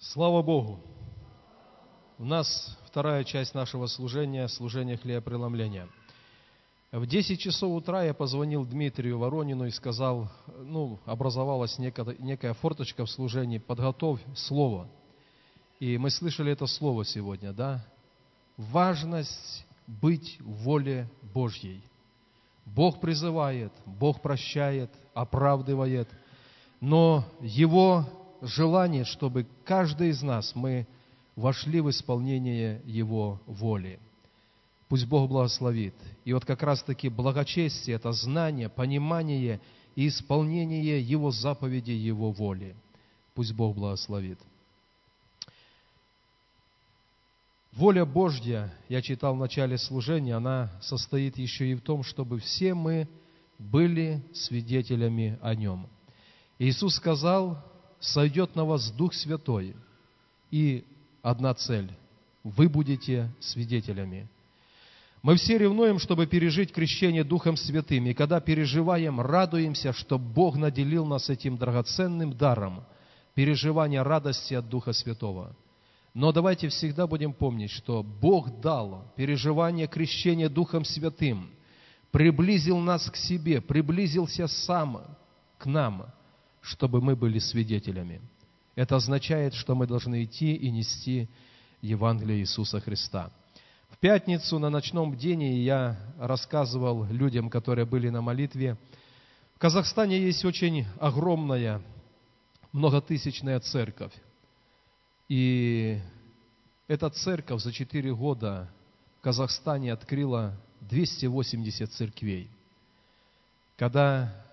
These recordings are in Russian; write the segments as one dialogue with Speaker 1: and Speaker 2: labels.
Speaker 1: Слава Богу! У нас вторая часть нашего служения, служение хлебопреломления. В 10 часов утра я позвонил Дмитрию Воронину и сказал, ну, образовалась некая, некая форточка в служении, подготовь слово. И мы слышали это слово сегодня, да? Важность быть в воле Божьей. Бог призывает, Бог прощает, оправдывает, но Его желание, чтобы каждый из нас, мы вошли в исполнение Его воли. Пусть Бог благословит. И вот как раз-таки благочестие – это знание, понимание и исполнение Его заповедей, Его воли. Пусть Бог благословит. Воля Божья, я читал в начале служения, она состоит еще и в том, чтобы все мы были свидетелями о Нем. Иисус сказал, сойдет на вас Дух Святой, и одна цель – вы будете свидетелями. Мы все ревнуем, чтобы пережить крещение Духом Святым, и когда переживаем, радуемся, что Бог наделил нас этим драгоценным даром – переживания радости от Духа Святого. Но давайте всегда будем помнить, что Бог дал переживание крещения Духом Святым, приблизил нас к себе, приблизился сам к нам – чтобы мы были свидетелями. Это означает, что мы должны идти и нести Евангелие Иисуса Христа. В пятницу на ночном бдении я рассказывал людям, которые были на молитве. В Казахстане есть очень огромная, многотысячная церковь. И эта церковь за четыре года в Казахстане открыла 280 церквей. Когда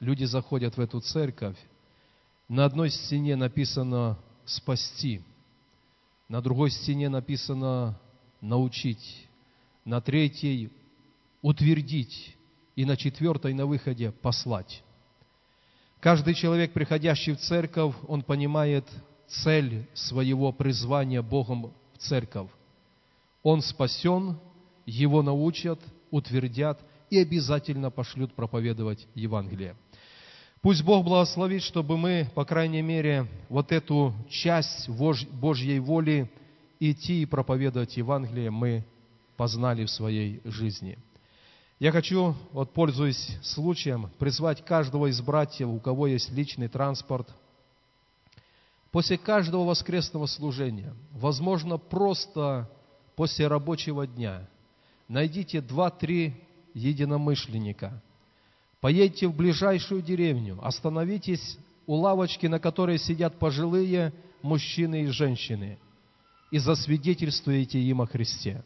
Speaker 1: люди заходят в эту церковь, на одной стене написано «спасти», на другой стене написано «научить», на третьей «утвердить» и на четвертой на выходе «послать». Каждый человек, приходящий в церковь, он понимает цель своего призвания Богом в церковь. Он спасен, его научат, утвердят и обязательно пошлют проповедовать Евангелие. Пусть Бог благословит, чтобы мы, по крайней мере, вот эту часть Божьей воли идти и проповедовать Евангелие мы познали в своей жизни. Я хочу, вот пользуясь случаем, призвать каждого из братьев, у кого есть личный транспорт, после каждого воскресного служения, возможно, просто после рабочего дня, найдите два-три единомышленника – Поедьте в ближайшую деревню, остановитесь у лавочки, на которой сидят пожилые мужчины и женщины, и засвидетельствуйте им о Христе.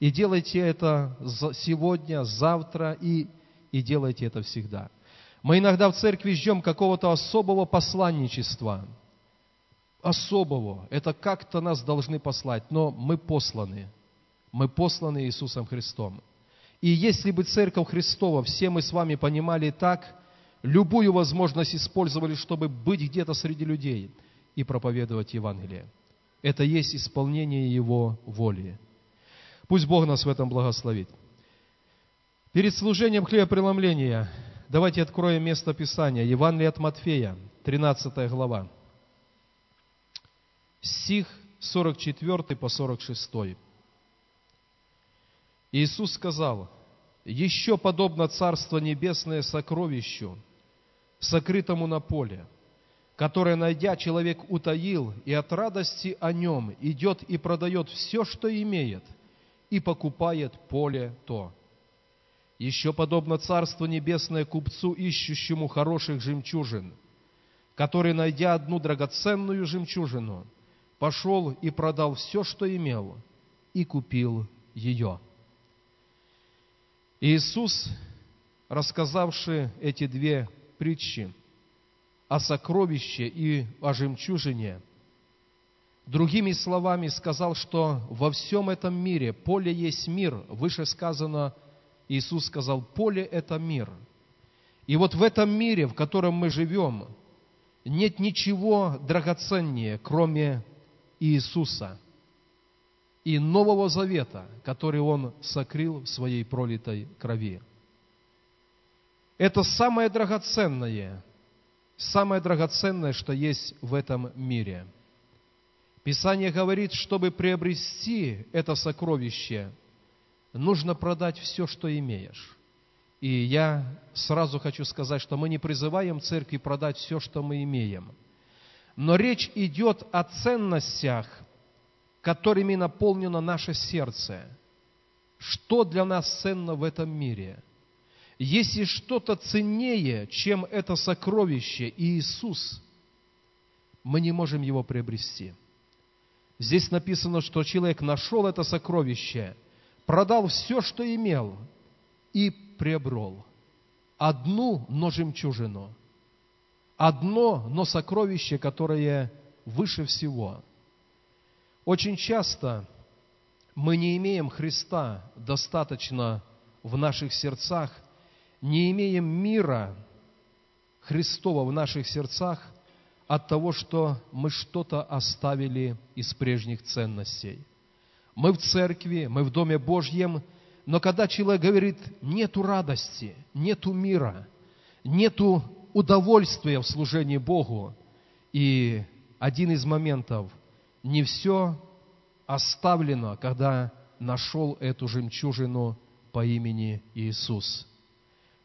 Speaker 1: И делайте это сегодня, завтра, и, и делайте это всегда. Мы иногда в церкви ждем какого-то особого посланничества, особого. Это как-то нас должны послать, но мы посланы. Мы посланы Иисусом Христом. И если бы Церковь Христова, все мы с вами понимали так, любую возможность использовали, чтобы быть где-то среди людей и проповедовать Евангелие. Это есть исполнение Его воли. Пусть Бог нас в этом благословит. Перед служением хлебопреломления давайте откроем место Писания. Евангелие от Матфея, 13 глава. Стих 44 по 46. Иисус сказал, «Еще подобно Царство Небесное сокровищу, сокрытому на поле, которое, найдя, человек утаил, и от радости о нем идет и продает все, что имеет, и покупает поле то. Еще подобно Царство Небесное купцу, ищущему хороших жемчужин, который, найдя одну драгоценную жемчужину, пошел и продал все, что имел, и купил ее». Иисус, рассказавший эти две притчи о сокровище и о жемчужине, другими словами сказал, что во всем этом мире поле есть мир. Выше сказано, Иисус сказал, поле – это мир. И вот в этом мире, в котором мы живем, нет ничего драгоценнее, кроме Иисуса – и Нового Завета, который Он сокрыл в Своей пролитой крови. Это самое драгоценное, самое драгоценное, что есть в этом мире. Писание говорит, чтобы приобрести это сокровище, нужно продать все, что имеешь. И я сразу хочу сказать, что мы не призываем церкви продать все, что мы имеем. Но речь идет о ценностях, которыми наполнено наше сердце. Что для нас ценно в этом мире – если что-то ценнее, чем это сокровище Иисус, мы не можем его приобрести. Здесь написано, что человек нашел это сокровище, продал все, что имел, и приобрел одну, но жемчужину, одно, но сокровище, которое выше всего. Очень часто мы не имеем Христа достаточно в наших сердцах – не имеем мира Христова в наших сердцах от того, что мы что-то оставили из прежних ценностей. Мы в церкви, мы в Доме Божьем, но когда человек говорит, нету радости, нету мира, нету удовольствия в служении Богу, и один из моментов, не все оставлено, когда нашел эту жемчужину по имени Иисус –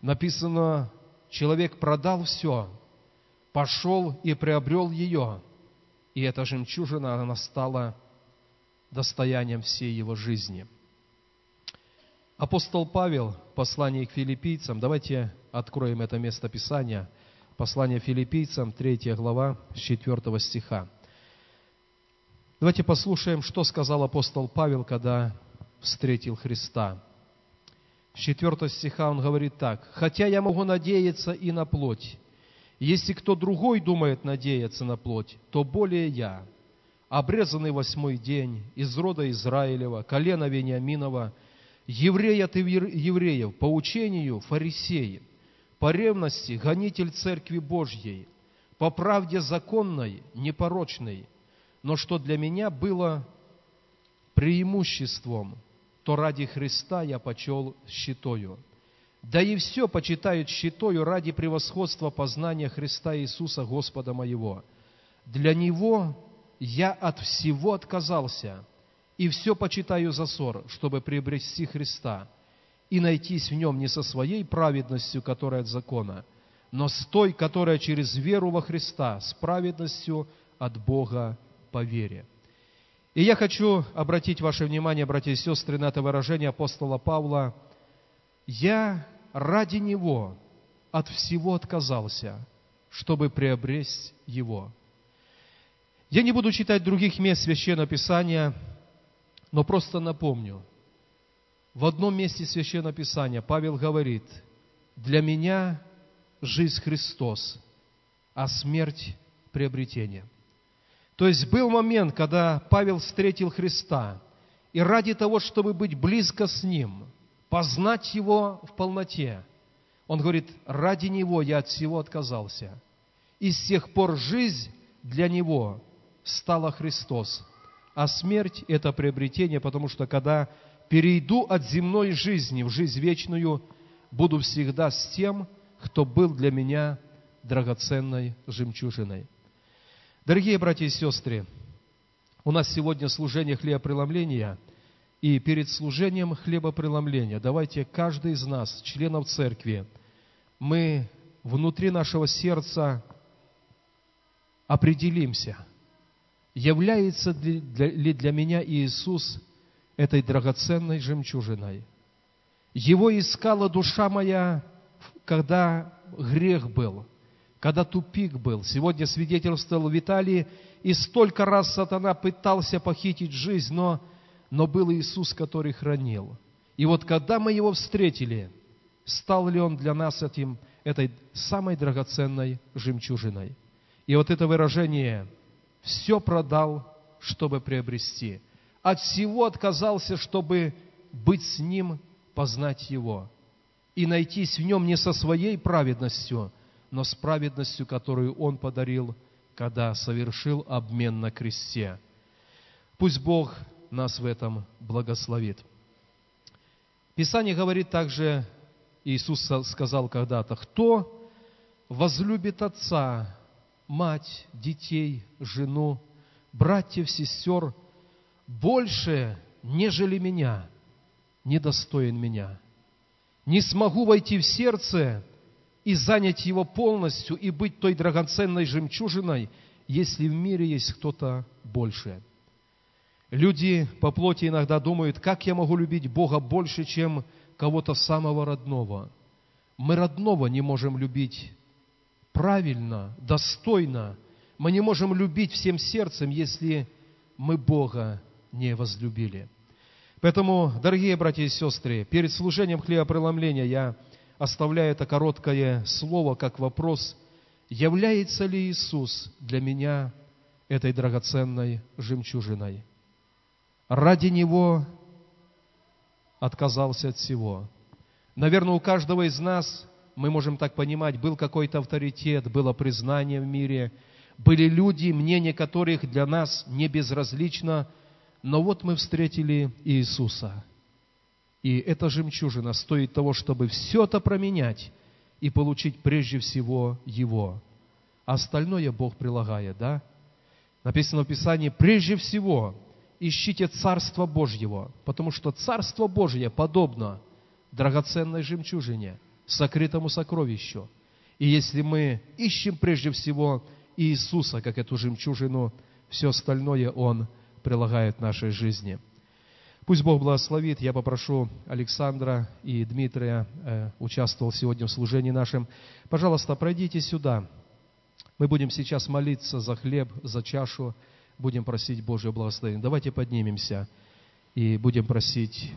Speaker 1: написано, человек продал все, пошел и приобрел ее, и эта жемчужина, она стала достоянием всей его жизни. Апостол Павел, послание к филиппийцам, давайте откроем это место Писания, послание филиппийцам, 3 глава, с 4 стиха. Давайте послушаем, что сказал апостол Павел, когда встретил Христа – с 4 стиха он говорит так. «Хотя я могу надеяться и на плоть. Если кто другой думает надеяться на плоть, то более я, обрезанный восьмой день, из рода Израилева, колена Вениаминова, еврей от евреев, по учению фарисеи, по ревности гонитель Церкви Божьей, по правде законной, непорочной, но что для меня было преимуществом – то ради Христа я почел щитою. Да и все почитают щитою ради превосходства познания Христа Иисуса Господа моего. Для Него я от всего отказался, и все почитаю за ссор, чтобы приобрести Христа, и найтись в Нем не со своей праведностью, которая от закона, но с той, которая через веру во Христа, с праведностью от Бога по вере. И я хочу обратить ваше внимание, братья и сестры, на это выражение апостола Павла. «Я ради Него от всего отказался, чтобы приобрести Его». Я не буду читать других мест Священного Писания, но просто напомню. В одном месте Священного Писания Павел говорит, «Для меня жизнь Христос, а смерть – приобретение». То есть был момент, когда Павел встретил Христа, и ради того, чтобы быть близко с Ним, познать Его в полноте, он говорит, ради Него я от всего отказался. И с тех пор жизнь для Него стала Христос, а смерть – это приобретение, потому что когда перейду от земной жизни в жизнь вечную, буду всегда с тем, кто был для меня драгоценной жемчужиной. Дорогие братья и сестры, у нас сегодня служение хлебопреломления, и перед служением хлебопреломления давайте каждый из нас, членов церкви, мы внутри нашего сердца определимся, является ли для меня Иисус этой драгоценной жемчужиной. Его искала душа моя, когда грех был – когда тупик был. Сегодня свидетельствовал Виталий, и столько раз сатана пытался похитить жизнь, но, но был Иисус, который хранил. И вот когда мы его встретили, стал ли он для нас этим, этой самой драгоценной жемчужиной? И вот это выражение «все продал, чтобы приобрести». От всего отказался, чтобы быть с Ним, познать Его. И найтись в Нем не со своей праведностью, но с праведностью, которую Он подарил, когда совершил обмен на кресте. Пусть Бог нас в этом благословит. Писание говорит также, Иисус сказал когда-то, кто возлюбит отца, мать, детей, жену, братьев, сестер, больше, нежели меня, недостоин меня. Не смогу войти в сердце и занять его полностью и быть той драгоценной жемчужиной, если в мире есть кто-то больше. Люди по плоти иногда думают, как я могу любить Бога больше, чем кого-то самого родного. Мы родного не можем любить правильно, достойно. Мы не можем любить всем сердцем, если мы Бога не возлюбили. Поэтому, дорогие братья и сестры, перед служением хлебопреломления я оставляю это короткое слово как вопрос, является ли Иисус для меня этой драгоценной жемчужиной? Ради Него отказался от всего. Наверное, у каждого из нас, мы можем так понимать, был какой-то авторитет, было признание в мире, были люди, мнение которых для нас не безразлично, но вот мы встретили Иисуса. И эта жемчужина стоит того, чтобы все это променять и получить прежде всего Его. А остальное Бог прилагает, да? Написано в Писании, прежде всего ищите Царство Божьего, потому что Царство Божье подобно драгоценной жемчужине, сокрытому сокровищу. И если мы ищем прежде всего Иисуса, как эту жемчужину, все остальное Он прилагает нашей жизни. Пусть Бог благословит. Я попрошу Александра и Дмитрия, э, участвовал сегодня в служении нашем. Пожалуйста, пройдите сюда. Мы будем сейчас молиться за хлеб, за чашу будем просить Божьего благословения. Давайте поднимемся и будем просить.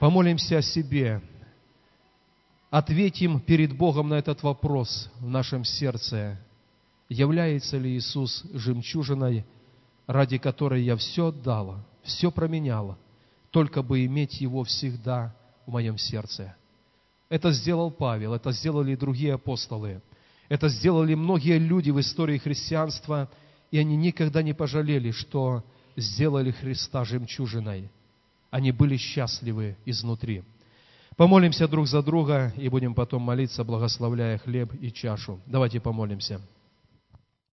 Speaker 1: Помолимся о себе. Ответим перед Богом на этот вопрос в нашем сердце. Является ли Иисус жемчужиной, ради которой я все отдала, все променяла, только бы иметь Его всегда в моем сердце? Это сделал Павел, это сделали другие апостолы. Это сделали многие люди в истории христианства – и они никогда не пожалели, что сделали Христа жемчужиной. Они были счастливы изнутри. Помолимся друг за друга и будем потом молиться, благословляя хлеб и чашу. Давайте помолимся.